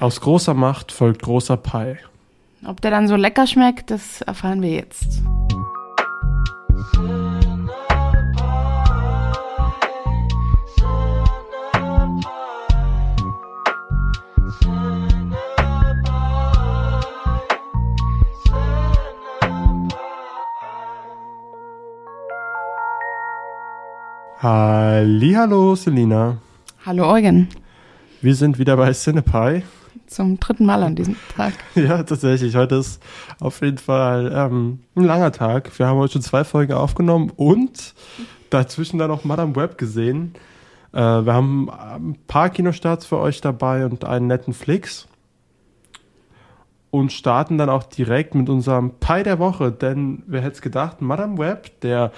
Aus großer Macht folgt großer Pie. Ob der dann so lecker schmeckt, das erfahren wir jetzt. Hallo, Selina. Hallo Eugen. Wir sind wieder bei Cinepie. Zum dritten Mal an diesem Tag. Ja, tatsächlich. Heute ist auf jeden Fall ähm, ein langer Tag. Wir haben heute schon zwei Folgen aufgenommen und dazwischen dann noch Madame Web gesehen. Äh, wir haben ein paar Kinostarts für euch dabei und einen netten Flix. Und starten dann auch direkt mit unserem Pie der Woche, denn wer hätte es gedacht, Madame Web, der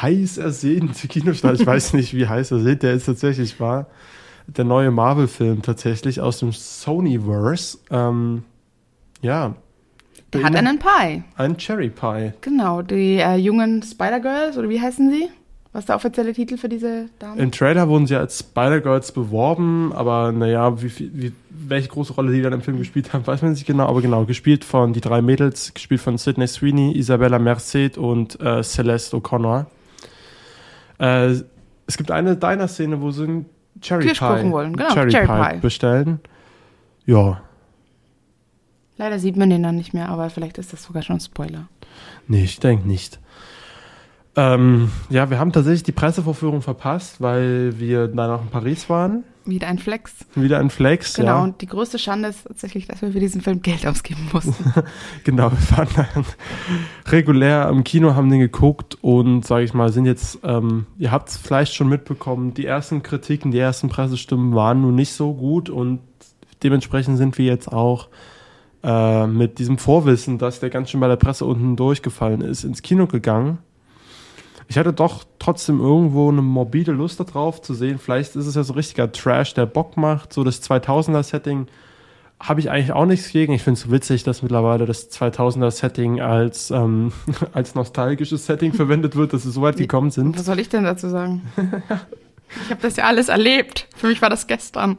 heiß ersehnte Kinostart, ich weiß nicht, wie heiß ersehnt der ist tatsächlich war, der neue Marvel-Film tatsächlich aus dem Sonyverse. Ähm, ja. Der hat einen Pie. Ein Cherry Pie. Genau, die äh, jungen Spider-Girls, oder wie heißen sie? Was ist der offizielle Titel für diese Damen? Im Trailer wurden sie als Spider-Girls beworben, aber naja, wie, wie, welche große Rolle die dann im Film gespielt haben, weiß man nicht genau. Aber genau, gespielt von die drei Mädels, gespielt von Sidney Sweeney, Isabella Merced und äh, Celeste O'Connor. Äh, es gibt eine Diner-Szene, wo sie einen Cherry Pie, wollen. Genau, Cherry, Cherry Pie Pie. bestellen. Ja, Leider sieht man den dann nicht mehr, aber vielleicht ist das sogar schon ein Spoiler. Nee, ich denke nicht. Ähm, ja, wir haben tatsächlich die Pressevorführung verpasst, weil wir dann noch in Paris waren. Wieder ein Flex. Wieder ein Flex, Genau, ja. und die größte Schande ist tatsächlich, dass wir für diesen Film Geld ausgeben mussten. Genau, wir waren dann regulär am Kino, haben den geguckt und, sage ich mal, sind jetzt, ähm, ihr habt es vielleicht schon mitbekommen, die ersten Kritiken, die ersten Pressestimmen waren nun nicht so gut und dementsprechend sind wir jetzt auch äh, mit diesem Vorwissen, dass der ganz schön bei der Presse unten durchgefallen ist, ins Kino gegangen. Ich hatte doch trotzdem irgendwo eine morbide Lust darauf zu sehen. Vielleicht ist es ja so richtiger Trash, der Bock macht. So das 2000er-Setting habe ich eigentlich auch nichts gegen. Ich finde es witzig, dass mittlerweile das 2000er-Setting als, ähm, als nostalgisches Setting verwendet wird, dass wir so weit gekommen sind. Was soll ich denn dazu sagen? Ich habe das ja alles erlebt. Für mich war das gestern.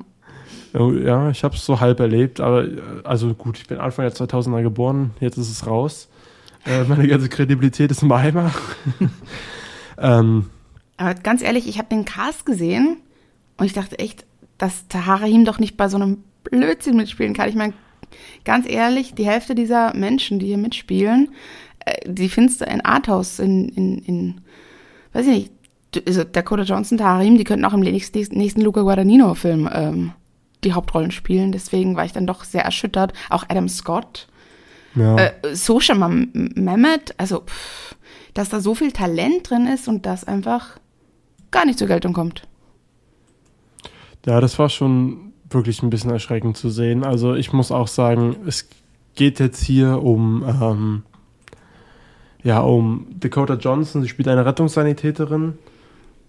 Oh, Ja, ich habe es so halb erlebt, aber äh, also gut, ich bin Anfang der 2000er geboren, jetzt ist es raus. Äh, meine ganze Kredibilität ist im Eimer. ähm, Aber ganz ehrlich, ich habe den Cast gesehen und ich dachte echt, dass Tahara ihm doch nicht bei so einem Blödsinn mitspielen kann. Ich meine, ganz ehrlich, die Hälfte dieser Menschen, die hier mitspielen, äh, die findest du in Arthouse, in, in, in weiß ich nicht, also Dakota Johnson, Taharim, die könnten auch im nächsten, nächsten Luca Guadagnino-Film ähm, die Hauptrollen spielen. Deswegen war ich dann doch sehr erschüttert. Auch Adam Scott, ja. äh, Sosha Mam- Mehmet, also pff, dass da so viel Talent drin ist und das einfach gar nicht zur Geltung kommt. Ja, das war schon wirklich ein bisschen erschreckend zu sehen. Also ich muss auch sagen, es geht jetzt hier um, ähm, ja, um Dakota Johnson. Sie spielt eine Rettungssanitäterin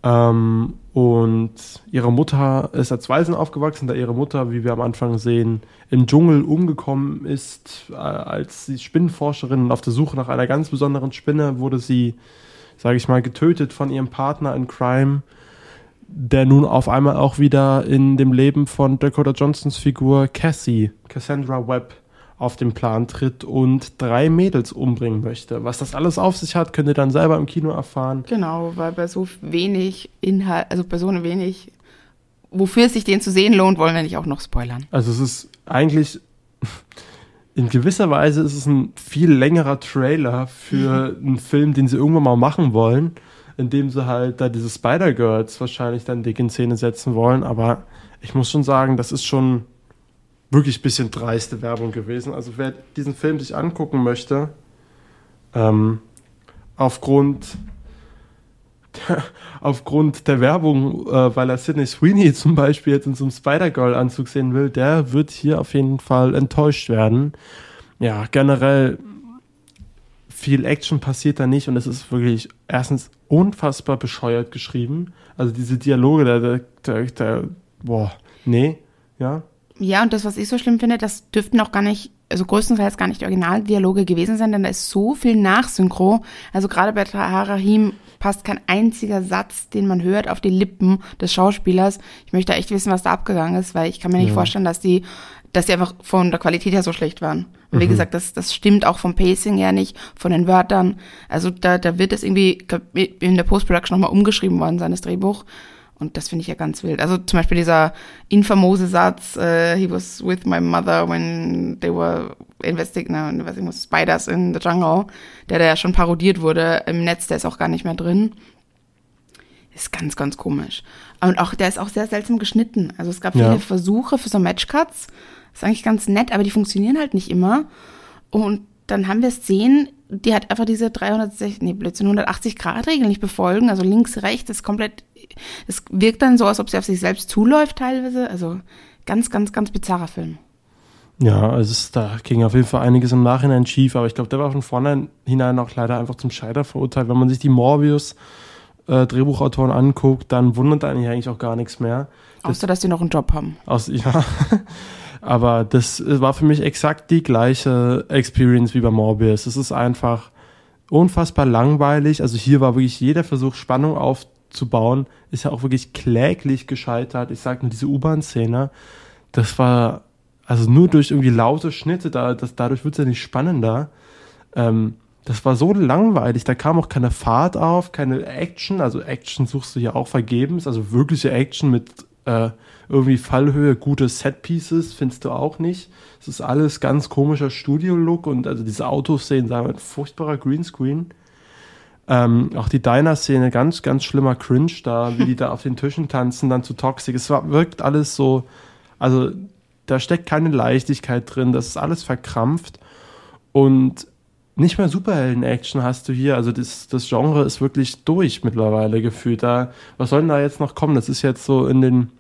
ähm, und ihre Mutter ist als Waisen aufgewachsen, da ihre Mutter, wie wir am Anfang sehen, im Dschungel umgekommen ist. Äh, als Spinnenforscherin und auf der Suche nach einer ganz besonderen Spinne wurde sie, sage ich mal, getötet von ihrem Partner in Crime der nun auf einmal auch wieder in dem Leben von Dakota Johnsons Figur Cassie, Cassandra Webb, auf den Plan tritt und drei Mädels umbringen möchte. Was das alles auf sich hat, könnt ihr dann selber im Kino erfahren. Genau, weil bei so wenig Inhalt, also bei so wenig, wofür es sich den zu sehen lohnt, wollen wir nicht auch noch spoilern. Also es ist eigentlich, in gewisser Weise ist es ein viel längerer Trailer für einen Film, den sie irgendwann mal machen wollen, in dem sie halt da diese Spider-Girls wahrscheinlich dann dick in Szene setzen wollen. Aber ich muss schon sagen, das ist schon wirklich ein bisschen dreiste Werbung gewesen. Also wer diesen Film sich angucken möchte, ähm, aufgrund aufgrund der Werbung, äh, weil er Sidney Sweeney zum Beispiel jetzt in so einem Spider-Girl-Anzug sehen will, der wird hier auf jeden Fall enttäuscht werden. Ja, generell viel Action passiert da nicht und es ist wirklich erstens unfassbar bescheuert geschrieben. Also diese Dialoge, der, der, der, der boah, nee, ja. Ja, und das, was ich so schlimm finde, das dürften auch gar nicht also größtenteils gar nicht die Originaldialoge gewesen sein, denn da ist so viel Nachsynchro. Also gerade bei Taharahim passt kein einziger Satz, den man hört, auf die Lippen des Schauspielers. Ich möchte echt wissen, was da abgegangen ist, weil ich kann mir nicht ja. vorstellen, dass die, dass die einfach von der Qualität her so schlecht waren. Und wie mhm. gesagt, das, das stimmt auch vom Pacing her nicht, von den Wörtern. Also da, da wird es irgendwie in der Post-Production nochmal umgeschrieben worden, seines Drehbuch. Und das finde ich ja ganz wild. Also zum Beispiel dieser infamose Satz, uh, he was with my mother when they were investigating, no, was ich muss, Spiders in the Jungle, der da ja schon parodiert wurde im Netz, der ist auch gar nicht mehr drin. Ist ganz, ganz komisch. Und auch, der ist auch sehr seltsam geschnitten. Also es gab viele ja. Versuche für so Matchcuts. Ist eigentlich ganz nett, aber die funktionieren halt nicht immer. Und dann haben wir Szenen, die hat einfach diese 360, nee, Blödsinn, 180 Grad Regel nicht befolgen. Also links, rechts, ist komplett, es wirkt dann so, als ob sie auf sich selbst zuläuft teilweise. Also ganz, ganz, ganz bizarrer Film. Ja, also es, da ging auf jeden Fall einiges im Nachhinein schief, aber ich glaube, der war von vornherein auch leider einfach zum Scheiter verurteilt. Wenn man sich die Morbius äh, Drehbuchautoren anguckt, dann wundert einen eigentlich auch gar nichts mehr. Außer, dass die noch einen Job haben. Aus, ja. Aber das war für mich exakt die gleiche Experience wie bei Morbius. Es ist einfach unfassbar langweilig. Also hier war wirklich jeder Versuch, Spannung aufzubauen, ist ja auch wirklich kläglich gescheitert. Ich sag nur diese U-Bahn-Szene, das war also nur durch irgendwie laute Schnitte, da, das, dadurch wird es ja nicht spannender. Ähm, das war so langweilig, da kam auch keine Fahrt auf, keine Action. Also Action suchst du ja auch vergebens, also wirkliche Action mit äh, irgendwie Fallhöhe, gute Setpieces findest du auch nicht. Es ist alles ganz komischer Studio-Look und also diese Autoszenen, sagen wir, ein furchtbarer Greenscreen. Ähm, auch die Diner-Szene, ganz, ganz schlimmer Cringe da, wie die da auf den Tischen tanzen, dann zu Toxic. Es war, wirkt alles so, also da steckt keine Leichtigkeit drin, das ist alles verkrampft und nicht mehr Superhelden-Action hast du hier. Also das, das Genre ist wirklich durch mittlerweile gefühlt. Da, was soll denn da jetzt noch kommen? Das ist jetzt so in den,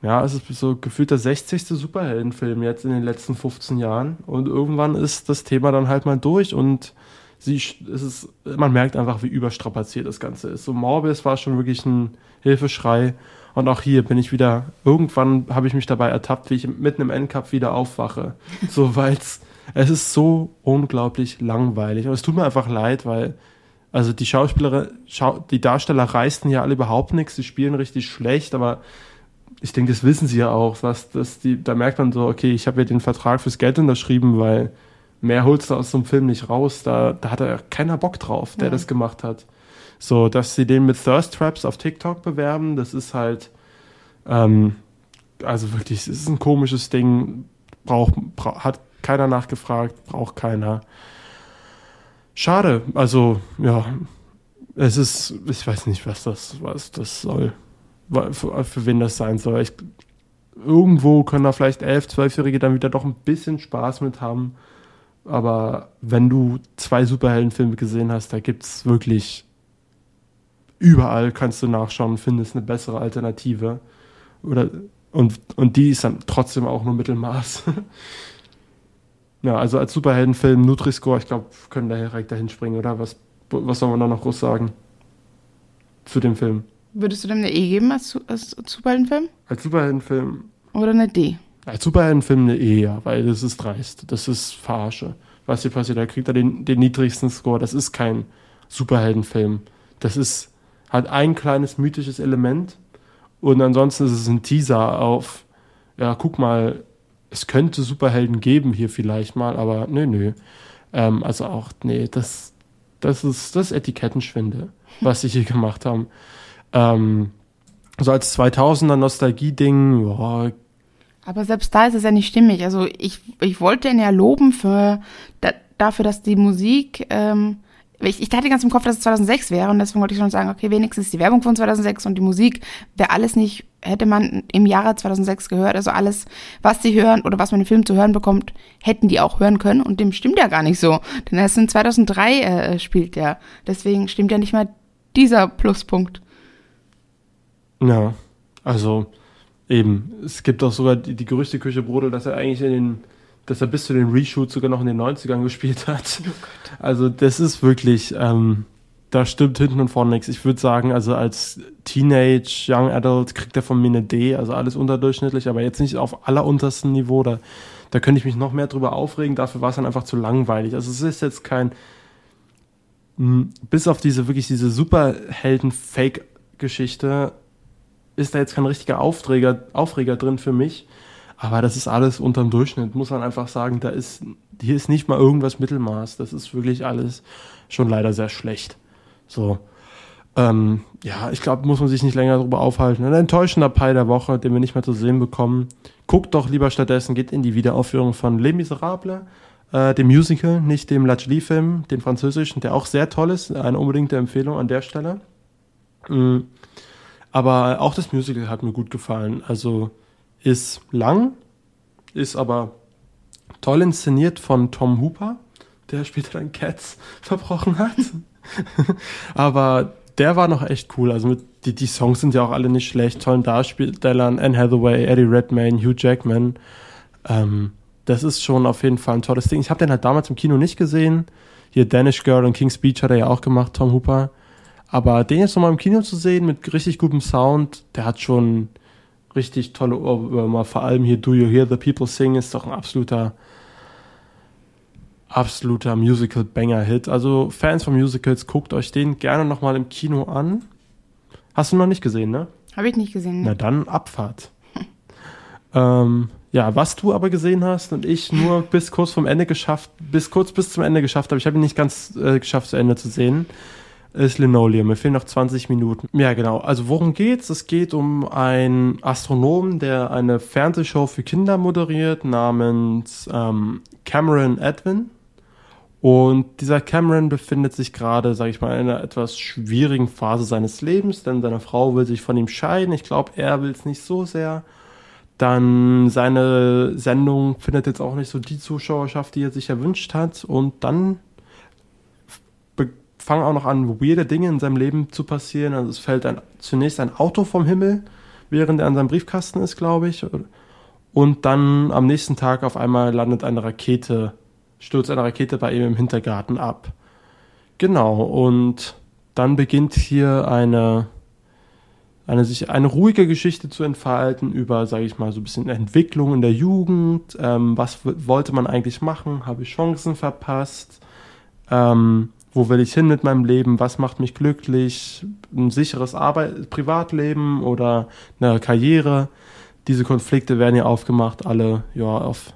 ja, es ist so gefühlt der 60. Superheldenfilm jetzt in den letzten 15 Jahren. Und irgendwann ist das Thema dann halt mal durch und sie, es ist, man merkt einfach, wie überstrapaziert das Ganze ist. So Morbius war schon wirklich ein Hilfeschrei. Und auch hier bin ich wieder, irgendwann habe ich mich dabei ertappt, wie ich mitten im Endcup wieder aufwache. So, weil's, es ist so unglaublich langweilig. Und es tut mir einfach leid, weil, also die Schauspieler, Schau, die Darsteller reißen ja alle überhaupt nichts, sie spielen richtig schlecht, aber ich denke, das wissen sie ja auch, was das die, da merkt man so, okay, ich habe ja den Vertrag fürs Geld unterschrieben, weil mehr holst du aus so einem Film nicht raus. Da, da hat ja keiner Bock drauf, der ja. das gemacht hat. So, dass sie den mit Thirst Traps auf TikTok bewerben, das ist halt, ähm, also wirklich, es ist ein komisches Ding. Braucht, bra hat keiner nachgefragt, braucht keiner. Schade, also ja, es ist, ich weiß nicht, was das, was das soll, für, für wen das sein soll. Ich, irgendwo können da vielleicht elf, zwölfjährige dann wieder doch ein bisschen Spaß mit haben. Aber wenn du zwei Superheldenfilme gesehen hast, da gibt es wirklich überall kannst du nachschauen findest eine bessere Alternative. Oder, und, und die ist dann trotzdem auch nur Mittelmaß. ja, also als Superheldenfilm, Nutri-Score, ich glaube, können da direkt dahin springen, oder? Was, was soll man da noch groß sagen? Zu dem Film. Würdest du dem eine E geben als, als Superheldenfilm? Als Superheldenfilm. Oder eine D? Als Superheldenfilm eine E, ja, weil das ist dreist. Das ist Verarsche. Was hier passiert, da kriegt er den, den niedrigsten Score. Das ist kein Superheldenfilm. Das ist hat ein kleines mythisches Element und ansonsten ist es ein Teaser auf, ja, guck mal, es könnte Superhelden geben hier vielleicht mal, aber nö, nö. Ähm, also auch, nee, das, das ist das Etikettenschwinde, was sie hier gemacht haben. Ähm, so als 2000er Nostalgie-Ding, boah, aber selbst da ist es ja nicht stimmig. Also ich, ich wollte ihn ja loben für da, dafür, dass die Musik ähm, ich, ich hatte ganz im Kopf, dass es 2006 wäre und deswegen wollte ich schon sagen, okay, wenigstens die Werbung von 2006 und die Musik. Wäre alles nicht, hätte man im Jahre 2006 gehört, also alles, was sie hören oder was man im Film zu hören bekommt, hätten die auch hören können und dem stimmt ja gar nicht so, denn er ist in 2003 äh, spielt der, deswegen stimmt ja nicht mal dieser Pluspunkt. Ja, also eben, es gibt auch sogar die, die Gerüchteküche brodelt, dass er eigentlich in den dass er bis zu den Reshoots sogar noch in den 90ern gespielt hat. Oh also das ist wirklich, ähm, da stimmt hinten und vorne nichts. Ich würde sagen, also als Teenage, Young Adult kriegt er von mir eine D, also alles unterdurchschnittlich, aber jetzt nicht auf alleruntersten Niveau. Da, da könnte ich mich noch mehr drüber aufregen. Dafür war es dann einfach zu langweilig. Also es ist jetzt kein, bis auf diese wirklich diese Superhelden-Fake-Geschichte ist da jetzt kein richtiger Aufreger, Aufreger drin für mich. Aber das ist alles unterm Durchschnitt, muss man einfach sagen. Da ist, hier ist nicht mal irgendwas Mittelmaß. Das ist wirklich alles schon leider sehr schlecht. So. Ähm, ja, ich glaube, muss man sich nicht länger darüber aufhalten. Ein enttäuschender Pi der Woche, den wir nicht mehr zu sehen bekommen. Guckt doch lieber stattdessen, geht in die Wiederaufführung von Les Miserables, äh, dem Musical, nicht dem Lachli-Film, dem französischen, der auch sehr toll ist. Eine unbedingte Empfehlung an der Stelle. Mhm. Aber auch das Musical hat mir gut gefallen. Also ist lang, ist aber toll inszeniert von Tom Hooper, der später dann Cats verbrochen hat. aber der war noch echt cool. Also mit, die, die Songs sind ja auch alle nicht schlecht. Tollen Darstellern, Anne Hathaway, Eddie Redmayne, Hugh Jackman. Ähm, das ist schon auf jeden Fall ein tolles Ding. Ich habe den halt damals im Kino nicht gesehen. Hier Danish Girl und King's Speech hat er ja auch gemacht, Tom Hooper. Aber den jetzt nochmal im Kino zu sehen mit richtig gutem Sound, der hat schon richtig tolle Ohrwürmer. Vor allem hier Do You Hear the People Sing ist doch ein absoluter, absoluter Musical-Banger-Hit. Also Fans von Musicals, guckt euch den gerne nochmal im Kino an. Hast du noch nicht gesehen, ne? Habe ich nicht gesehen. Ne? Na dann Abfahrt. ähm, ja, was du aber gesehen hast und ich nur bis kurz vom Ende geschafft, bis kurz bis zum Ende geschafft habe, ich habe ihn nicht ganz äh, geschafft zu Ende zu sehen, ist Linoleum. Mir fehlen noch 20 Minuten. Ja, genau. Also worum geht's? Es geht um einen Astronomen, der eine Fernsehshow für Kinder moderiert namens ähm, Cameron Edwin. Und dieser Cameron befindet sich gerade, sage ich mal, in einer etwas schwierigen Phase seines Lebens, denn seine Frau will sich von ihm scheiden. Ich glaube, er will es nicht so sehr. Dann seine Sendung findet jetzt auch nicht so die Zuschauerschaft, die er sich erwünscht hat. Und dann fangen auch noch an, weirde Dinge in seinem Leben zu passieren. Also es fällt ein, zunächst ein Auto vom Himmel, während er an seinem Briefkasten ist, glaube ich. Und dann am nächsten Tag auf einmal landet eine Rakete, stürzt eine Rakete bei ihm im Hintergarten ab. Genau, und dann beginnt hier eine, eine, sich, eine ruhige Geschichte zu entfalten über, sage ich mal, so ein bisschen Entwicklung in der Jugend. Ähm, was wollte man eigentlich machen? Habe ich Chancen verpasst? Ähm, wo will ich hin mit meinem Leben, was macht mich glücklich, ein sicheres Arbeit Privatleben oder eine Karriere. Diese Konflikte werden ja aufgemacht, alle ja auf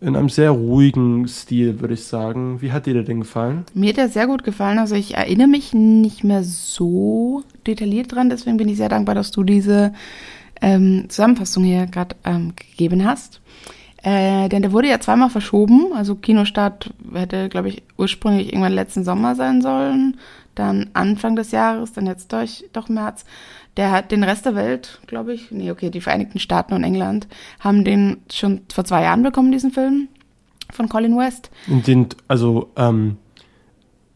in einem sehr ruhigen Stil, würde ich sagen. Wie hat dir der denn gefallen? Mir hat er sehr gut gefallen. Also ich erinnere mich nicht mehr so detailliert dran, deswegen bin ich sehr dankbar, dass du diese ähm, Zusammenfassung hier gerade ähm, gegeben hast. Äh, denn der wurde ja zweimal verschoben. Also Kinostart hätte, glaube ich, ursprünglich irgendwann letzten Sommer sein sollen. Dann Anfang des Jahres, dann jetzt durch, doch März. Der hat den Rest der Welt, glaube ich, nee, okay, die Vereinigten Staaten und England haben den schon vor zwei Jahren bekommen, diesen Film von Colin West. Den, also ähm,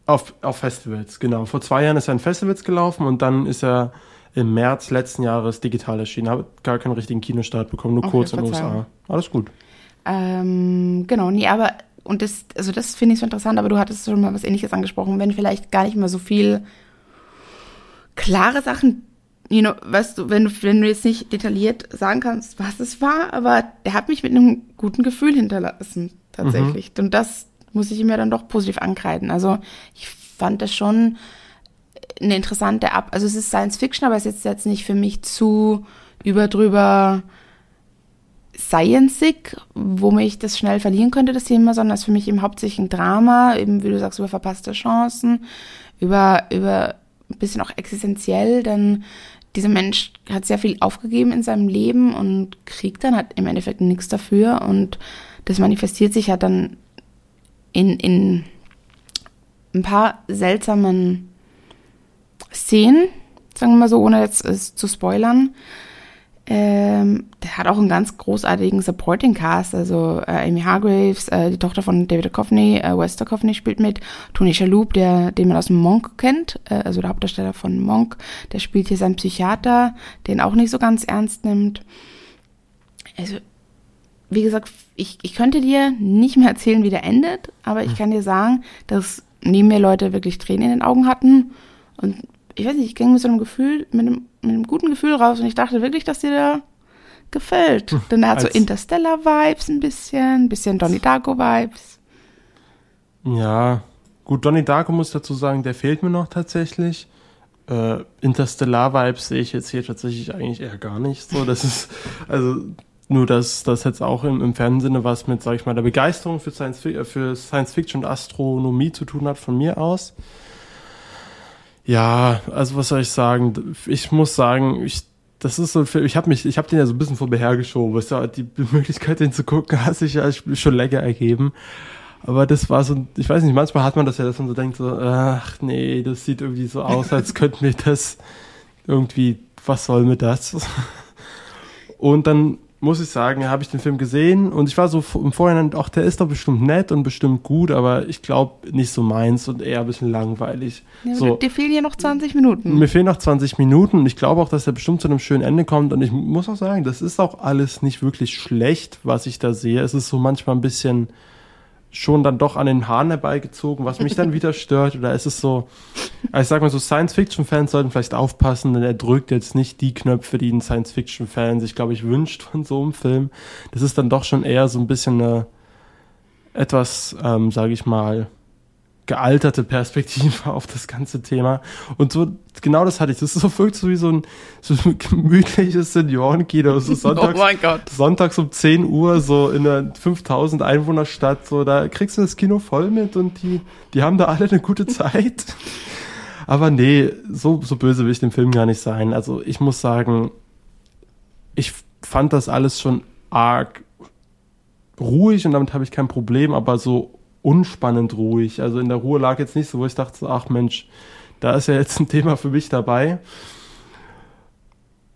auf, auf Festivals, genau. Vor zwei Jahren ist er in Festivals gelaufen und dann ist er im März letzten Jahres digital erschienen. Habe gar keinen richtigen Kinostart bekommen, nur okay, kurz in den USA. Alles gut. Ähm, genau, nee, aber, und das, also das finde ich so interessant, aber du hattest schon mal was ähnliches angesprochen, wenn vielleicht gar nicht mehr so viel klare Sachen, you know, weißt du, wenn du, wenn du jetzt nicht detailliert sagen kannst, was es war, aber der hat mich mit einem guten Gefühl hinterlassen, tatsächlich. Mhm. Und das muss ich mir dann doch positiv ankreiden. Also ich fand das schon eine interessante Ab, also es ist Science Fiction, aber es ist jetzt nicht für mich zu überdrüber sciencig, wo mich das schnell verlieren könnte, das Thema, sondern es ist für mich eben hauptsächlich ein Drama, eben wie du sagst, über verpasste Chancen, über, über ein bisschen auch existenziell, denn dieser Mensch hat sehr viel aufgegeben in seinem Leben und kriegt dann halt im Endeffekt nichts dafür und das manifestiert sich halt dann in, in ein paar seltsamen Szenen, sagen wir mal so, ohne jetzt es zu spoilern. Ähm, der hat auch einen ganz großartigen Supporting Cast, also äh, Amy Hargraves, äh, die Tochter von David Duchovny, äh, Wes Duchovny spielt mit, Tony Shalhoub, der, den man aus Monk kennt, äh, also der Hauptdarsteller von Monk, der spielt hier seinen Psychiater, den auch nicht so ganz ernst nimmt. Also, wie gesagt, ich, ich könnte dir nicht mehr erzählen, wie der endet, aber ich hm. kann dir sagen, dass neben mir Leute wirklich Tränen in den Augen hatten. Und ich weiß nicht, ich ging mit so einem Gefühl, mit einem, mit einem guten Gefühl raus und ich dachte wirklich, dass dir der gefällt. Hm, Denn er hat so Interstellar-Vibes ein bisschen, ein bisschen Donnie Darko-Vibes. Ja, gut, Donnie Darko muss dazu sagen, der fehlt mir noch tatsächlich. Äh, Interstellar-Vibes sehe ich jetzt hier tatsächlich eigentlich eher gar nicht so. Das ist, also nur, dass das jetzt auch im, im Fernsinne was mit, sag ich mal, der Begeisterung für Science, für Science Fiction und Astronomie zu tun hat von mir aus. Ja, also was soll ich sagen? Ich muss sagen, ich, das ist so ein Film, ich habe mich, ich habe den ja so ein bisschen vor mir hergeschoben. Ja, die Möglichkeit, den zu gucken, hat sich ja schon länger ergeben. Aber das war so, ich weiß nicht, manchmal hat man das ja, dass man so denkt, so, ach nee, das sieht irgendwie so aus, als könnten wir das irgendwie, was soll mir das? Und dann muss ich sagen, habe ich den Film gesehen und ich war so im Vorhinein, ach, der ist doch bestimmt nett und bestimmt gut, aber ich glaube nicht so meins und eher ein bisschen langweilig. Ja, so. Dir fehlen ja noch 20 Minuten. Mir fehlen noch 20 Minuten und ich glaube auch, dass er bestimmt zu einem schönen Ende kommt und ich muss auch sagen, das ist auch alles nicht wirklich schlecht, was ich da sehe. Es ist so manchmal ein bisschen schon dann doch an den Haaren herbeigezogen, was mich dann wieder stört. Oder ist es so, also ich sag mal so, Science-Fiction-Fans sollten vielleicht aufpassen, denn er drückt jetzt nicht die Knöpfe, die ein Science-Fiction-Fan sich, glaube ich, wünscht von so einem Film. Das ist dann doch schon eher so ein bisschen eine etwas, ähm, sage ich mal, gealterte Perspektive auf das ganze Thema. Und so, genau das hatte ich. Das ist so wirklich so wie so ein, so ein gemütliches Seniorenkino. So sonntags, oh mein Gott. Sonntags um 10 Uhr, so in einer 5000 Einwohnerstadt, so, da kriegst du das Kino voll mit und die, die haben da alle eine gute Zeit. Aber nee, so, so böse will ich dem Film gar nicht sein. Also ich muss sagen, ich fand das alles schon arg ruhig und damit habe ich kein Problem, aber so unspannend ruhig. Also in der Ruhe lag jetzt nicht so, wo ich dachte, ach Mensch, da ist ja jetzt ein Thema für mich dabei.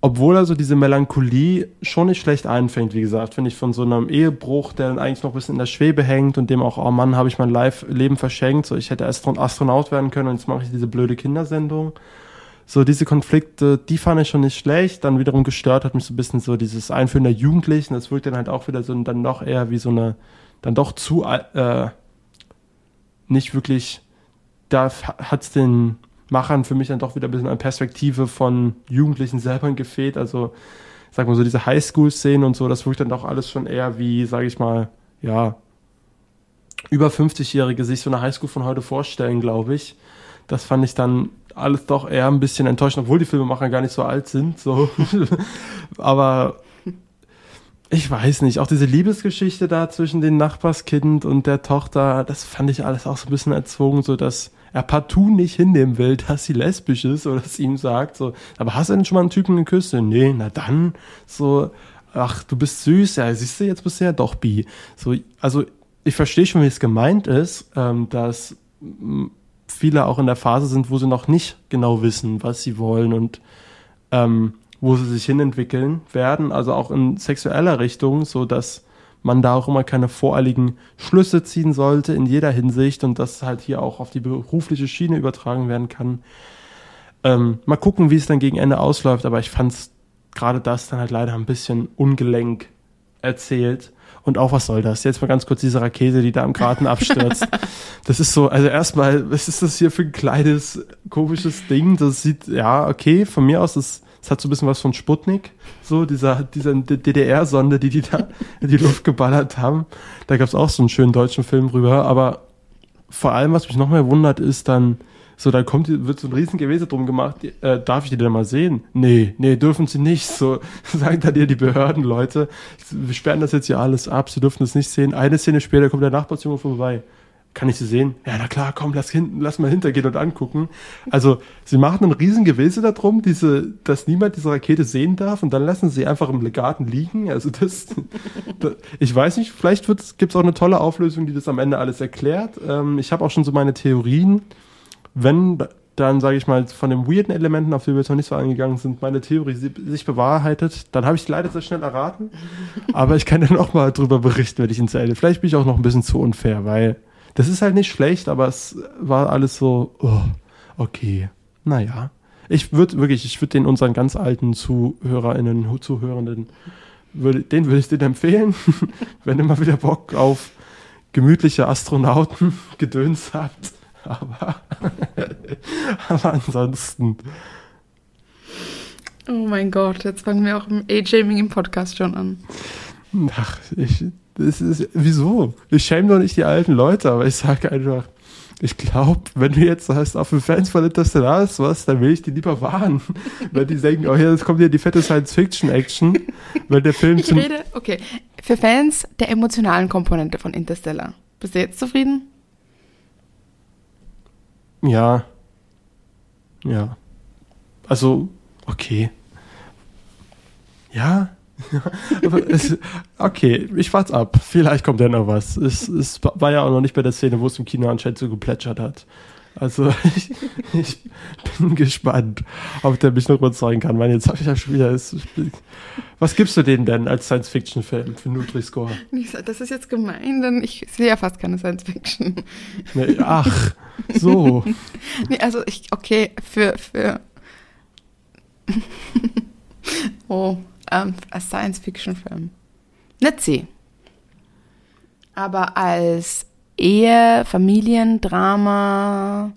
Obwohl also diese Melancholie schon nicht schlecht einfängt, wie gesagt, finde ich von so einem Ehebruch, der dann eigentlich noch ein bisschen in der Schwebe hängt und dem auch, oh Mann, habe ich mein Live-Leben verschenkt, so ich hätte Astronaut werden können und jetzt mache ich diese blöde Kindersendung. So diese Konflikte, die fand ich schon nicht schlecht. Dann wiederum gestört hat mich so ein bisschen so dieses Einführen der Jugendlichen. Das wirkt dann halt auch wieder so dann noch eher wie so eine, dann doch zu äh, nicht wirklich, da hat es den Machern für mich dann doch wieder ein bisschen an Perspektive von Jugendlichen selber gefehlt. Also, sag mal so, diese Highschool-Szenen und so, das wirkt dann doch alles schon eher wie, sag ich mal, ja, über 50-Jährige sich so eine Highschool von heute vorstellen, glaube ich. Das fand ich dann alles doch eher ein bisschen enttäuschend, obwohl die Filmemacher gar nicht so alt sind. So. Aber ich weiß nicht, auch diese Liebesgeschichte da zwischen dem Nachbarskind und der Tochter, das fand ich alles auch so ein bisschen erzwungen, so dass er partout nicht hinnehmen will, dass sie lesbisch ist oder dass sie ihm sagt, so, aber hast du denn schon mal einen Typen geküsst? Nee, na dann, so, ach, du bist süß, ja, siehst du, jetzt bist du ja doch bi. So, also, ich verstehe schon, wie es gemeint ist, ähm, dass viele auch in der Phase sind, wo sie noch nicht genau wissen, was sie wollen und ähm, wo sie sich hinentwickeln werden, also auch in sexueller Richtung, so dass man da auch immer keine voreiligen Schlüsse ziehen sollte in jeder Hinsicht und das halt hier auch auf die berufliche Schiene übertragen werden kann. Ähm, mal gucken, wie es dann gegen Ende ausläuft, aber ich fand es gerade das dann halt leider ein bisschen ungelenk erzählt. Und auch, was soll das? Jetzt mal ganz kurz diese Rakete, die da im Garten abstürzt. das ist so, also erstmal, was ist das hier für ein kleines, komisches Ding? Das sieht, ja, okay, von mir aus, das es hat so ein bisschen was von Sputnik, so dieser, dieser DDR-Sonde, die die da in die Luft geballert haben. Da gab es auch so einen schönen deutschen Film drüber. Aber vor allem, was mich noch mehr wundert, ist dann, so, da kommt, wird so ein riesen Gewese drum gemacht, äh, darf ich die denn mal sehen? Nee, nee, dürfen sie nicht. So sagen dann dir die Behörden, Leute, wir sperren das jetzt hier alles ab, sie dürfen das nicht sehen. Eine Szene später kommt der Nachbarsjunge vorbei kann ich sie sehen? Ja, na klar, komm, lass, hinten, lass mal hintergehen und angucken. Also, sie machen ein riesen Gewese darum, diese, dass niemand diese Rakete sehen darf und dann lassen sie einfach im Legaten liegen. Also, das, das ich weiß nicht, vielleicht gibt es auch eine tolle Auflösung, die das am Ende alles erklärt. Ähm, ich habe auch schon so meine Theorien. Wenn dann, sage ich mal, von den weirden Elementen, auf die wir jetzt noch nicht so eingegangen sind, meine Theorie sich bewahrheitet, dann habe ich leider sehr schnell erraten. Aber ich kann dann auch mal drüber berichten, wenn ich ins Ende. Vielleicht bin ich auch noch ein bisschen zu unfair, weil das ist halt nicht schlecht, aber es war alles so, oh, okay, naja. Ich würde wirklich, ich würde den unseren ganz alten ZuhörerInnen, Zuhörenden, würde, den würde ich dir empfehlen, wenn ihr mal wieder Bock auf gemütliche Astronauten-Gedöns habt. Aber, aber ansonsten. Oh mein Gott, jetzt fangen wir auch im A-Jaming im Podcast schon an. Ach, ich, das ist, wieso? Ich schäme doch nicht die alten Leute, aber ich sage einfach, ich glaube, wenn du jetzt sagst, auch für Fans von Interstellar ist was, dann will ich die lieber warnen. Weil die denken, oh ja, jetzt kommt ja die fette Science-Fiction-Action. Weil der Film Ich rede, okay, für Fans der emotionalen Komponente von Interstellar. Bist du jetzt zufrieden? Ja. Ja. Also, okay. Ja. Es, okay, ich warte ab. Vielleicht kommt ja noch was. Es, es war ja auch noch nicht bei der Szene, wo es im Kino anscheinend so geplätschert hat. Also ich, ich bin gespannt, ob der mich noch überzeugen kann. Weil jetzt habe ich ja schon wieder. Was gibst du denen denn als Science-Fiction-Film für Nutri-Score? Das ist jetzt gemein, denn ich sehe ja fast keine Science-Fiction. Nee, ach, so. nee, also ich, okay, für, für. oh, ähm, als Science-Fiction-Film. Nicht C. Aber als Ehe, Familiendrama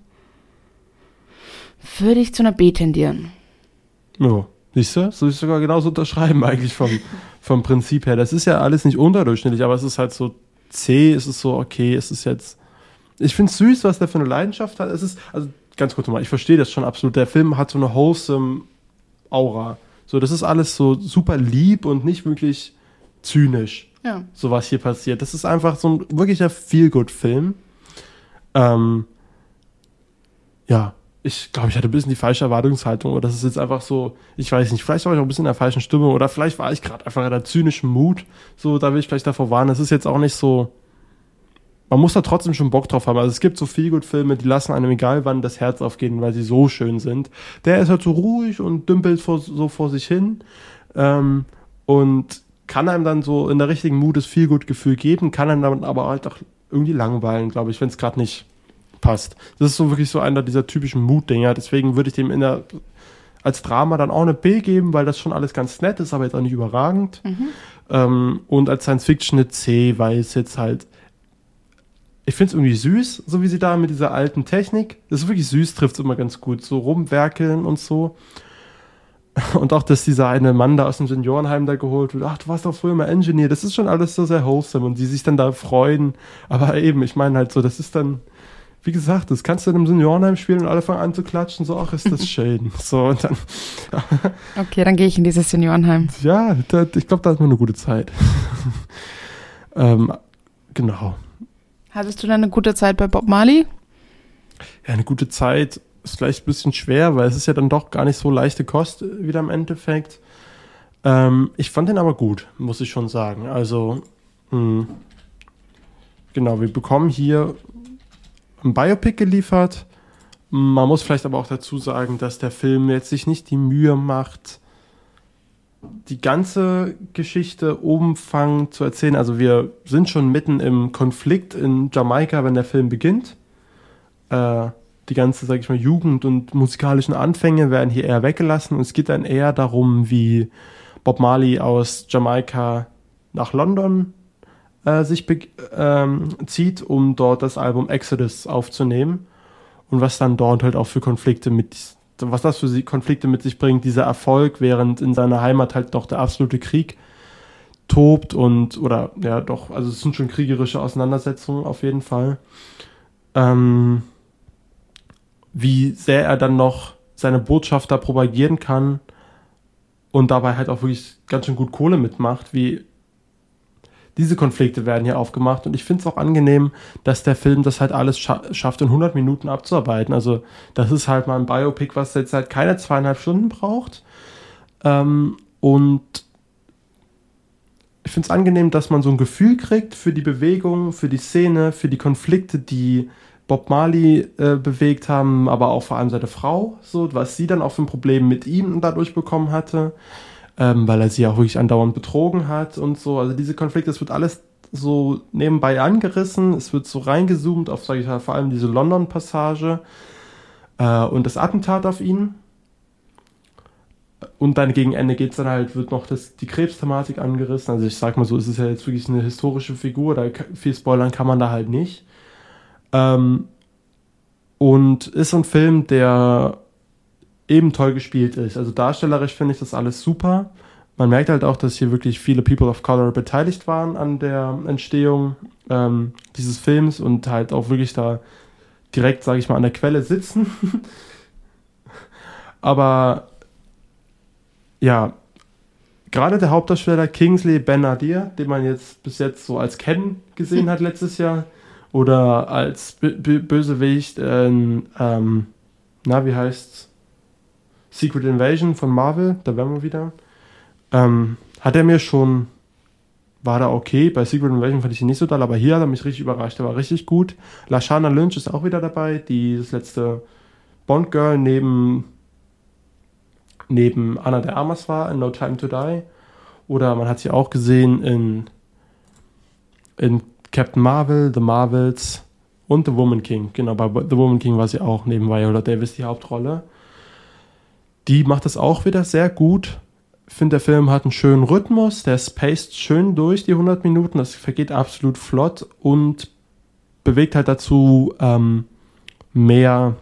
würde ich zu einer B tendieren. Ja, siehst du? So ist sogar genauso unterschreiben eigentlich vom, vom Prinzip her. Das ist ja alles nicht unterdurchschnittlich, aber es ist halt so C, es ist so okay, es ist jetzt. Ich finde es süß, was der für eine Leidenschaft hat. Es ist, also ganz kurz nochmal, ich verstehe das schon absolut. Der Film hat so eine wholesome Aura. So, das ist alles so super lieb und nicht wirklich zynisch. Ja. So was hier passiert. Das ist einfach so ein wirklicher Feel-Good-Film. Ähm, ja, ich glaube, ich hatte ein bisschen die falsche Erwartungshaltung. Oder das ist jetzt einfach so, ich weiß nicht, vielleicht war ich auch ein bisschen in der falschen Stimme oder vielleicht war ich gerade einfach in der zynischen Mut. So, da will ich vielleicht davor warnen. Das ist jetzt auch nicht so. Man muss da trotzdem schon Bock drauf haben. Also es gibt so viel gut Filme, die lassen einem egal wann das Herz aufgehen, weil sie so schön sind. Der ist halt so ruhig und dümpelt vor, so vor sich hin. Ähm, und kann einem dann so in der richtigen Mut das viel gut Gefühl geben, kann einem dann aber halt auch irgendwie langweilen, glaube ich, wenn es gerade nicht passt. Das ist so wirklich so einer dieser typischen Mutdinger. Deswegen würde ich dem in der, als Drama dann auch eine B geben, weil das schon alles ganz nett ist, aber jetzt auch nicht überragend. Mhm. Ähm, und als Science Fiction eine C, weil es jetzt halt. Ich finde es irgendwie süß, so wie sie da mit dieser alten Technik. Das ist wirklich süß, trifft es immer ganz gut. So rumwerkeln und so. Und auch, dass dieser eine Mann da aus dem Seniorenheim da geholt wird. Ach, du warst doch früher mal Engineer. Das ist schon alles so sehr wholesome und die sich dann da freuen. Aber eben, ich meine halt so, das ist dann, wie gesagt, das kannst du in einem Seniorenheim spielen und alle fangen an zu klatschen. So, ach, ist das schön. so, und dann. Okay, dann gehe ich in dieses Seniorenheim. Ja, da, ich glaube, da hat man eine gute Zeit. ähm, genau. Hattest du dann eine gute Zeit bei Bob Marley? Ja, eine gute Zeit ist vielleicht ein bisschen schwer, weil es ist ja dann doch gar nicht so leichte Kost wieder im Endeffekt. Ähm, ich fand den aber gut, muss ich schon sagen. Also, mh, genau, wir bekommen hier ein Biopic geliefert. Man muss vielleicht aber auch dazu sagen, dass der Film jetzt sich nicht die Mühe macht, die ganze Geschichte umfang zu erzählen. Also wir sind schon mitten im Konflikt in Jamaika, wenn der Film beginnt. Äh, die ganze, sag ich mal, Jugend und musikalischen Anfänge werden hier eher weggelassen und es geht dann eher darum, wie Bob Marley aus Jamaika nach London äh, sich ähm, zieht, um dort das Album Exodus aufzunehmen und was dann dort halt auch für Konflikte mit, was das für Konflikte mit sich bringt, dieser Erfolg, während in seiner Heimat halt doch der absolute Krieg tobt und, oder ja doch, also es sind schon kriegerische Auseinandersetzungen auf jeden Fall. Ähm, wie sehr er dann noch seine Botschafter propagieren kann und dabei halt auch wirklich ganz schön gut Kohle mitmacht, wie diese Konflikte werden hier aufgemacht und ich finde es auch angenehm, dass der Film das halt alles scha schafft, in 100 Minuten abzuarbeiten. Also das ist halt mal ein Biopic, was jetzt halt keine zweieinhalb Stunden braucht. Ähm, und ich finde es angenehm, dass man so ein Gefühl kriegt für die Bewegung, für die Szene, für die Konflikte, die Bob Marley äh, bewegt haben, aber auch vor allem seine Frau, so was sie dann auch für ein Problem mit ihm dadurch bekommen hatte ähm, weil er sie auch wirklich andauernd betrogen hat und so. Also diese Konflikte, es wird alles so nebenbei angerissen, es wird so reingezoomt auf, sage ich mal, vor allem diese London-Passage äh, und das Attentat auf ihn. Und dann gegen Ende geht es dann halt, wird noch das, die Krebsthematik angerissen. Also ich sag mal so, es ist ja jetzt wirklich eine historische Figur, da viel spoilern kann man da halt nicht. Ähm, Und ist ein Film, der eben toll gespielt ist. Also darstellerisch finde ich das alles super. Man merkt halt auch, dass hier wirklich viele People of Color beteiligt waren an der Entstehung ähm, dieses Films und halt auch wirklich da direkt, sage ich mal, an der Quelle sitzen. Aber ja, gerade der Hauptdarsteller Kingsley Ben-Adir, den man jetzt bis jetzt so als Ken gesehen hat letztes Jahr, oder als B B Bösewicht in, ähm, na, wie heißt's? Secret Invasion von Marvel, da wären wir wieder. Ähm, hat er mir schon, war da okay. Bei Secret Invasion fand ich ihn nicht so toll, aber hier hat er mich richtig überrascht. Der war richtig gut. Lashana Lynch ist auch wieder dabei, die das letzte Bond-Girl neben neben Anna de Armas war in No Time to Die. Oder man hat sie auch gesehen in, in Captain Marvel, The Marvels und The Woman King. Genau, bei The Woman King war sie auch neben Viola Davis die Hauptrolle. Die macht das auch wieder sehr gut. Ich finde, der Film hat einen schönen Rhythmus, der spaced schön durch die 100 Minuten, das vergeht absolut flott und bewegt halt dazu ähm, mehr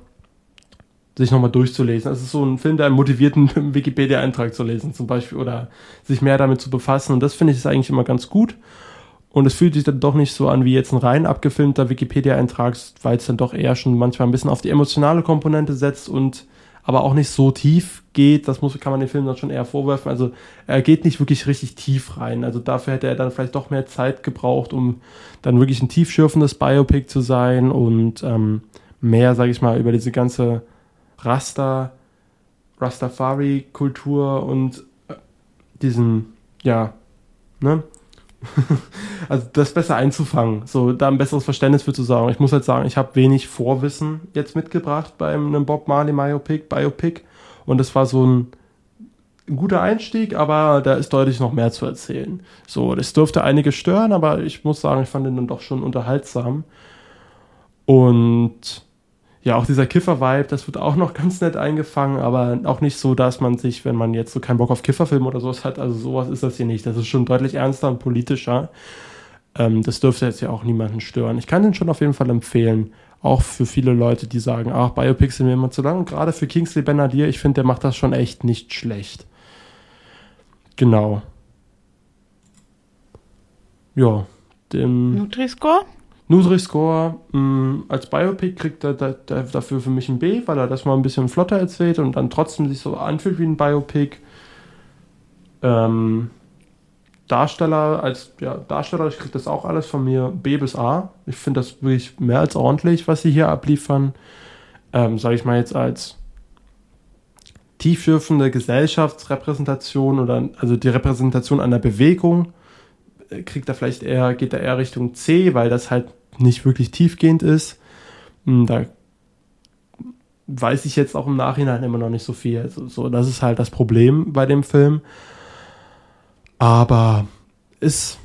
sich nochmal durchzulesen. Das ist so ein Film, der einen motiviert, einen Wikipedia-Eintrag zu lesen zum Beispiel oder sich mehr damit zu befassen. Und das finde ich ist eigentlich immer ganz gut. Und es fühlt sich dann doch nicht so an wie jetzt ein rein abgefilmter Wikipedia-Eintrag, weil es dann doch eher schon manchmal ein bisschen auf die emotionale Komponente setzt und aber auch nicht so tief geht. Das muss, kann man den Film dann schon eher vorwerfen. Also er geht nicht wirklich richtig tief rein. Also dafür hätte er dann vielleicht doch mehr Zeit gebraucht, um dann wirklich ein tiefschürfendes Biopic zu sein und ähm, mehr, sage ich mal, über diese ganze Rasta, Rastafari-Kultur und äh, diesen, ja, ne? also das besser einzufangen, so da ein besseres Verständnis für zu sagen. Ich muss halt sagen, ich habe wenig Vorwissen jetzt mitgebracht bei einem Bob Marley Biopic, Biopic und das war so ein, ein guter Einstieg, aber da ist deutlich noch mehr zu erzählen. So, das dürfte einige stören, aber ich muss sagen, ich fand den dann doch schon unterhaltsam. Und ja, auch dieser Kiffer-Vibe, das wird auch noch ganz nett eingefangen, aber auch nicht so, dass man sich, wenn man jetzt so keinen Bock auf Kifferfilme oder sowas hat, also sowas ist das hier nicht. Das ist schon deutlich ernster und politischer. Ähm, das dürfte jetzt ja auch niemanden stören. Ich kann den schon auf jeden Fall empfehlen. Auch für viele Leute, die sagen, ach, Biopics sind mir immer zu lang. Gerade für Kingsley Benadier, ich finde, der macht das schon echt nicht schlecht. Genau. Ja. Dem Nutri-Score? Nutri-Score mm, als Biopic kriegt er da, da, dafür für mich ein B, weil er das mal ein bisschen flotter erzählt und dann trotzdem sich so anfühlt wie ein Biopic. Ähm, Darsteller, als ja, Darsteller, ich kriege das auch alles von mir B bis A. Ich finde das wirklich mehr als ordentlich, was sie hier abliefern. Ähm, Sage ich mal jetzt als tiefschürfende Gesellschaftsrepräsentation oder also die Repräsentation einer Bewegung kriegt er vielleicht eher, geht er eher Richtung C, weil das halt nicht wirklich tiefgehend ist. Hm, da weiß ich jetzt auch im Nachhinein immer noch nicht so viel. Also, so, das ist halt das Problem bei dem Film. Aber es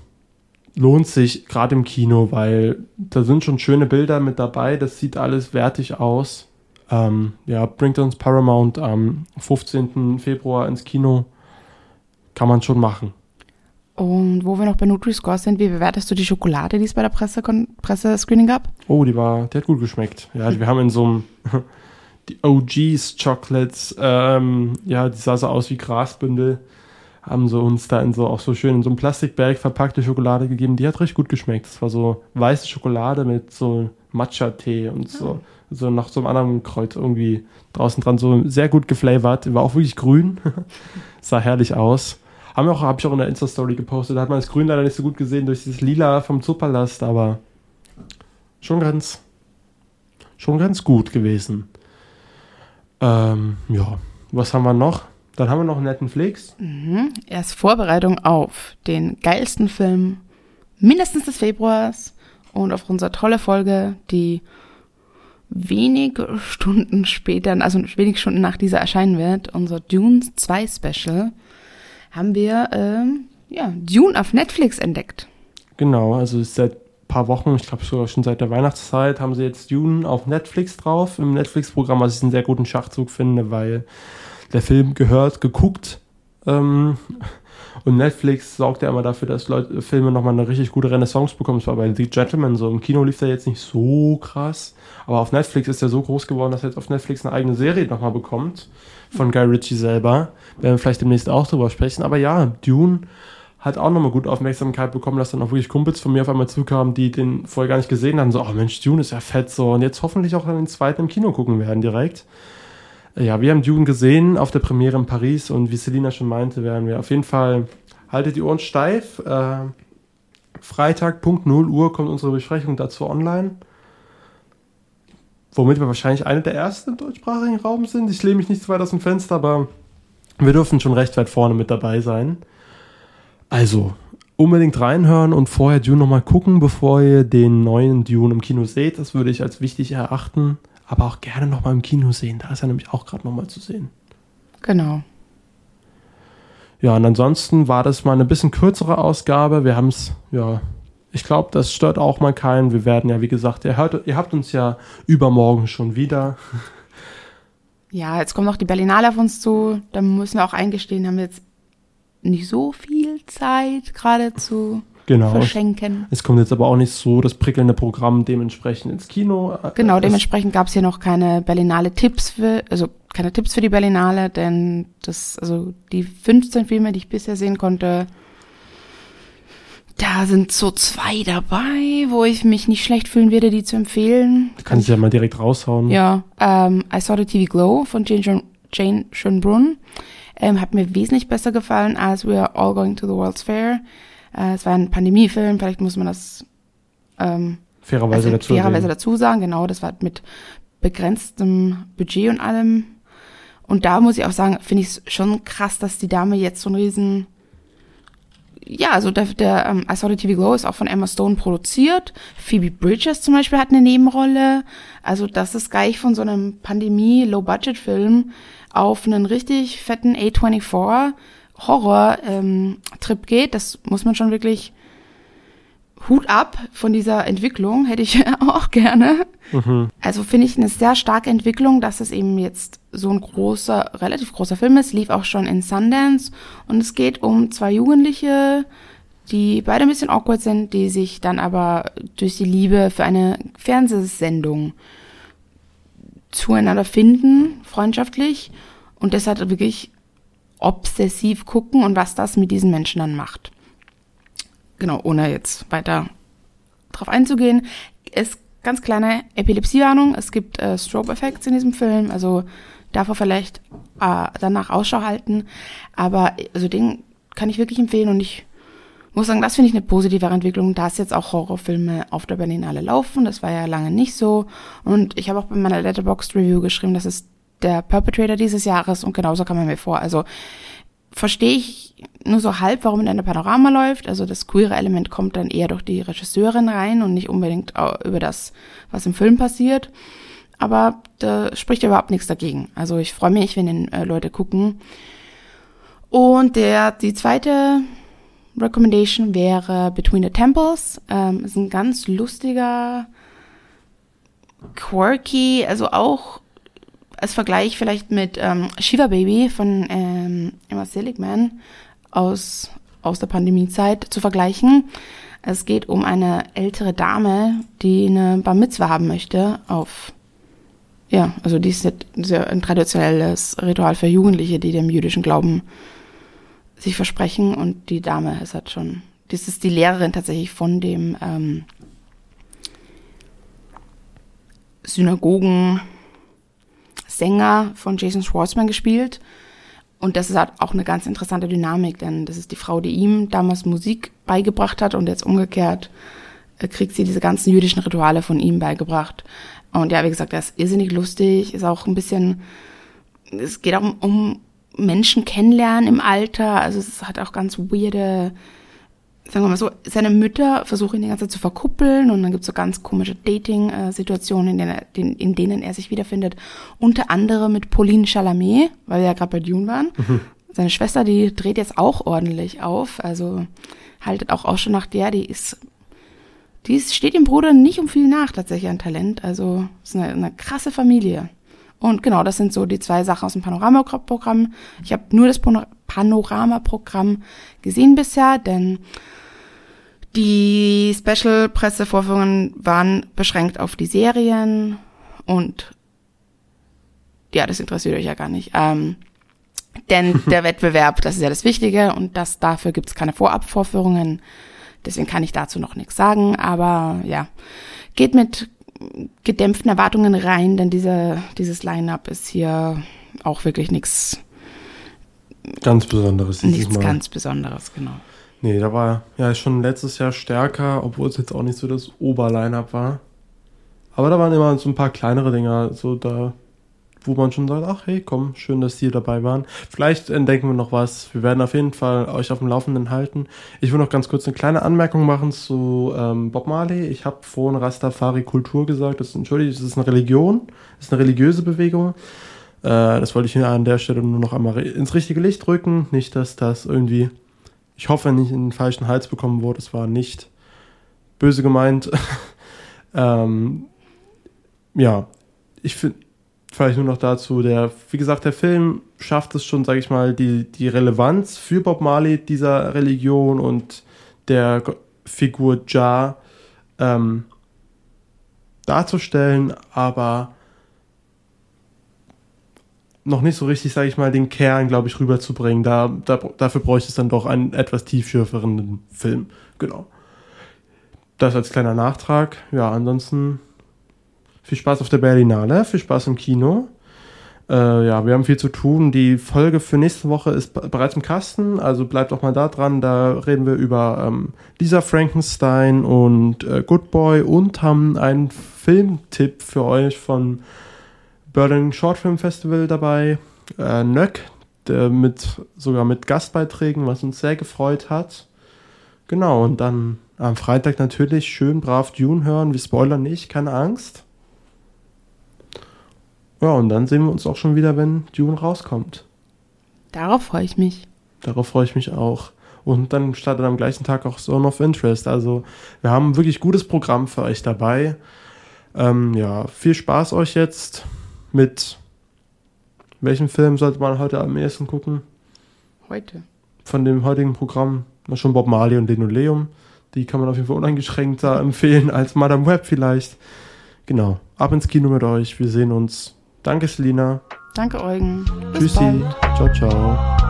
lohnt sich gerade im Kino, weil da sind schon schöne Bilder mit dabei. Das sieht alles wertig aus. Ähm, ja, bringt uns Paramount am 15. Februar ins Kino. Kann man schon machen. Und wo wir noch bei Nutri-Score sind, wie bewertest du die Schokolade, die es bei der Presse-Screening Presse gab? Oh, die war, die hat gut geschmeckt. Ja, wir haben in so einem, die OGs Chocolates, ähm, ja, die sah so aus wie Grasbündel, haben so uns da in so, auch so schön in so einem Plastikbag verpackte Schokolade gegeben. Die hat richtig gut geschmeckt. Das war so weiße Schokolade mit so Matcha-Tee und so, ah. so nach so einem anderen Kreuz irgendwie draußen dran, so sehr gut geflavored. War auch wirklich grün. sah herrlich aus. Haben wir auch, habe ich auch in der Insta-Story gepostet. Da hat man das Grün leider nicht so gut gesehen durch dieses Lila vom Zoopalast, aber schon ganz, schon ganz gut gewesen. Ähm, ja, was haben wir noch? Dann haben wir noch einen netten Flix. Mhm. Erst Vorbereitung auf den geilsten Film mindestens des Februars und auf unsere tolle Folge, die wenig Stunden später, also wenig Stunden nach dieser erscheinen wird, unser Dune 2 Special haben wir ähm, ja, Dune auf Netflix entdeckt. Genau, also seit ein paar Wochen, ich glaube sogar schon seit der Weihnachtszeit, haben sie jetzt Dune auf Netflix drauf, im Netflix-Programm, was ich einen sehr guten Schachzug finde, weil der Film gehört, geguckt. Ähm, Und Netflix sorgt ja immer dafür, dass Leute, Filme nochmal eine richtig gute Renaissance bekommen. Das war bei The Gentleman so. Im Kino lief der jetzt nicht so krass. Aber auf Netflix ist er so groß geworden, dass er jetzt auf Netflix eine eigene Serie nochmal bekommt. Von Guy Ritchie selber. Werden wir vielleicht demnächst auch drüber sprechen. Aber ja, Dune hat auch nochmal gut Aufmerksamkeit bekommen, dass dann auch wirklich Kumpels von mir auf einmal zukamen, die den vorher gar nicht gesehen haben. So, oh Mensch, Dune ist ja fett so. Und jetzt hoffentlich auch den zweiten im Kino gucken werden direkt. Ja, wir haben Dune gesehen auf der Premiere in Paris und wie Selina schon meinte, werden wir auf jeden Fall, haltet die Ohren steif. Äh, Freitag, Punkt 0 Uhr kommt unsere Besprechung dazu online. Womit wir wahrscheinlich eine der ersten im deutschsprachigen Raum sind. Ich lehne mich nicht zu weit aus dem Fenster, aber wir dürfen schon recht weit vorne mit dabei sein. Also, unbedingt reinhören und vorher Dune nochmal gucken, bevor ihr den neuen Dune im Kino seht. Das würde ich als wichtig erachten. Aber auch gerne nochmal im Kino sehen. Da ist er nämlich auch gerade nochmal zu sehen. Genau. Ja, und ansonsten war das mal eine bisschen kürzere Ausgabe. Wir haben es, ja, ich glaube, das stört auch mal keinen. Wir werden ja, wie gesagt, ihr, hört, ihr habt uns ja übermorgen schon wieder. Ja, jetzt kommt noch die Berlinale auf uns zu. Da müssen wir auch eingestehen, haben wir jetzt nicht so viel Zeit gerade zu genau. verschenken. Es kommt jetzt aber auch nicht so das prickelnde Programm dementsprechend ins Kino. Genau, Es- dementsprechend gab es hier noch keine Berlinale Tipps für, also keine Tipps für die Berlinale, denn das, also die 15 Filme, die ich bisher sehen konnte, da sind so zwei dabei, wo ich mich nicht schlecht fühlen würde, die zu empfehlen. Kann ich ja mal direkt raushauen. Ja, ähm, I Saw the TV Glow von Jane, Jane Schönbrunn ähm, hat mir wesentlich besser gefallen als We Are All Going to the World's Fair. Äh, es war ein Pandemiefilm, vielleicht muss man das ähm, Fairerweise also dazu. fairerweise dazu sagen, genau, das war mit begrenztem Budget und allem. Und da muss ich auch sagen, finde ich es schon krass, dass die Dame jetzt so ein riesen ja, also der, der ähm, I Saw the TV Glow ist auch von Emma Stone produziert. Phoebe Bridges zum Beispiel hat eine Nebenrolle. Also das ist gleich von so einem Pandemie-Low-Budget-Film auf einen richtig fetten A24 Horror-Trip geht. Das muss man schon wirklich Hut ab von dieser Entwicklung, hätte ich auch gerne. Mhm. Also finde ich eine sehr starke Entwicklung, dass es eben jetzt so ein großer, relativ großer Film ist, lief auch schon in Sundance und es geht um zwei Jugendliche, die beide ein bisschen awkward sind, die sich dann aber durch die Liebe für eine Fernsehsendung zueinander finden, freundschaftlich und deshalb wirklich obsessiv gucken und was das mit diesen Menschen dann macht. Genau, ohne jetzt weiter drauf einzugehen. Es ganz kleine Epilepsiewarnung. Es gibt äh, Strobe-Effekte in diesem Film, also davor vielleicht äh, danach Ausschau halten. Aber also den kann ich wirklich empfehlen und ich muss sagen, das finde ich eine positive Entwicklung, dass jetzt auch Horrorfilme auf der Berlinale laufen. Das war ja lange nicht so. Und ich habe auch bei meiner Letterboxd Review geschrieben, das ist der Perpetrator dieses Jahres und genauso kam er mir vor. Also verstehe ich nur so halb, warum in einer Panorama läuft. Also das queere Element kommt dann eher durch die Regisseurin rein und nicht unbedingt über das, was im Film passiert. Aber da spricht überhaupt nichts dagegen. Also ich freue mich, wenn den äh, Leute gucken. Und der, die zweite Recommendation wäre Between the Temples. Ähm, ist ein ganz lustiger, quirky, also auch als Vergleich vielleicht mit ähm, Shiva Baby von ähm, Emma Seligman aus, aus der Pandemiezeit zu vergleichen. Es geht um eine ältere Dame, die eine Bar Mitzwa haben möchte auf ja, also die ist ein traditionelles Ritual für Jugendliche, die dem jüdischen Glauben sich versprechen und die Dame ist halt schon, das ist die Lehrerin tatsächlich von dem ähm, Synagogen Sänger von Jason Schwartzman gespielt. Und das ist halt auch eine ganz interessante Dynamik, denn das ist die Frau, die ihm damals Musik beigebracht hat und jetzt umgekehrt äh, kriegt sie diese ganzen jüdischen Rituale von ihm beigebracht. Und ja, wie gesagt, das ist irrsinnig lustig, ist auch ein bisschen, es geht auch um, um Menschen kennenlernen im Alter, also es hat auch ganz weirde, sagen wir mal so, seine Mütter versuchen ihn die ganze Zeit zu verkuppeln und dann gibt es so ganz komische Dating-Situationen, in, denen er- in denen er sich wiederfindet. Unter anderem mit Pauline Chalamet, weil wir ja gerade bei Dune waren. Seine Schwester, die dreht jetzt auch ordentlich auf, also haltet auch auch schon nach der, die ist, die ist, steht dem Bruder nicht um viel nach tatsächlich an Talent, also ist eine, eine krasse Familie. Und genau, das sind so die zwei Sachen aus dem Panoramaprogramm. Ich habe nur das Pano- Panoramaprogramm gesehen bisher, denn die Special-Pressevorführungen waren beschränkt auf die Serien und ja, das interessiert euch ja gar nicht. Ähm, denn der Wettbewerb, das ist ja das Wichtige und das dafür gibt's keine Vorabvorführungen. Deswegen kann ich dazu noch nichts sagen. Aber ja, geht mit gedämpften Erwartungen rein, denn diese, dieses Line-up ist hier auch wirklich nichts ganz Besonderes. Nichts ganz Besonderes, genau. Nee, da war ja schon letztes Jahr stärker, obwohl es jetzt auch nicht so das Oberline-up war. Aber da waren immer so ein paar kleinere Dinger, so da wo man schon sagt, ach hey, komm, schön, dass Sie dabei waren. Vielleicht entdecken wir noch was. Wir werden auf jeden Fall euch auf dem Laufenden halten. Ich will noch ganz kurz eine kleine Anmerkung machen zu ähm, Bob Marley. Ich habe vorhin Rastafari-Kultur gesagt. Das, entschuldigt, das ist eine Religion, das ist eine religiöse Bewegung. Äh, das wollte ich an der Stelle nur noch einmal ins richtige Licht rücken. Nicht, dass das irgendwie, ich hoffe, nicht in den falschen Hals bekommen wurde. Es war nicht böse gemeint. ähm, ja, ich finde vielleicht nur noch dazu, der, wie gesagt, der Film schafft es schon, sage ich mal, die, die Relevanz für Bob Marley dieser Religion und der Figur Ja ähm, darzustellen, aber noch nicht so richtig, sage ich mal, den Kern, glaube ich, rüberzubringen. Da, da, dafür bräuchte es dann doch einen etwas tiefschürferen Film. Genau. Das als kleiner Nachtrag. Ja, ansonsten viel Spaß auf der Berlinale, viel Spaß im Kino. Äh, ja, wir haben viel zu tun. Die Folge für nächste Woche ist bereits im Kasten, also bleibt auch mal da dran. Da reden wir über ähm, Lisa Frankenstein und äh, Good Boy und haben einen Filmtipp für euch von Berlin Short Film Festival dabei. Äh, Nöck, der mit, sogar mit Gastbeiträgen, was uns sehr gefreut hat. Genau, und dann am Freitag natürlich schön brav Dune hören. Wir spoilern nicht, keine Angst. Ja, und dann sehen wir uns auch schon wieder, wenn Dune rauskommt. Darauf freue ich mich. Darauf freue ich mich auch. Und dann startet am gleichen Tag auch Zone of Interest. Also wir haben ein wirklich gutes Programm für euch dabei. Ähm, ja, viel Spaß euch jetzt mit welchem Film sollte man heute am ehesten gucken? Heute. Von dem heutigen Programm Na, schon Bob Marley und Linoleum. Die kann man auf jeden Fall uneingeschränkter empfehlen als Madame Web vielleicht. Genau. Ab ins Kino mit euch. Wir sehen uns Danke, Selina. Danke, Eugen. Bis Tschüssi. Bald. Ciao, ciao.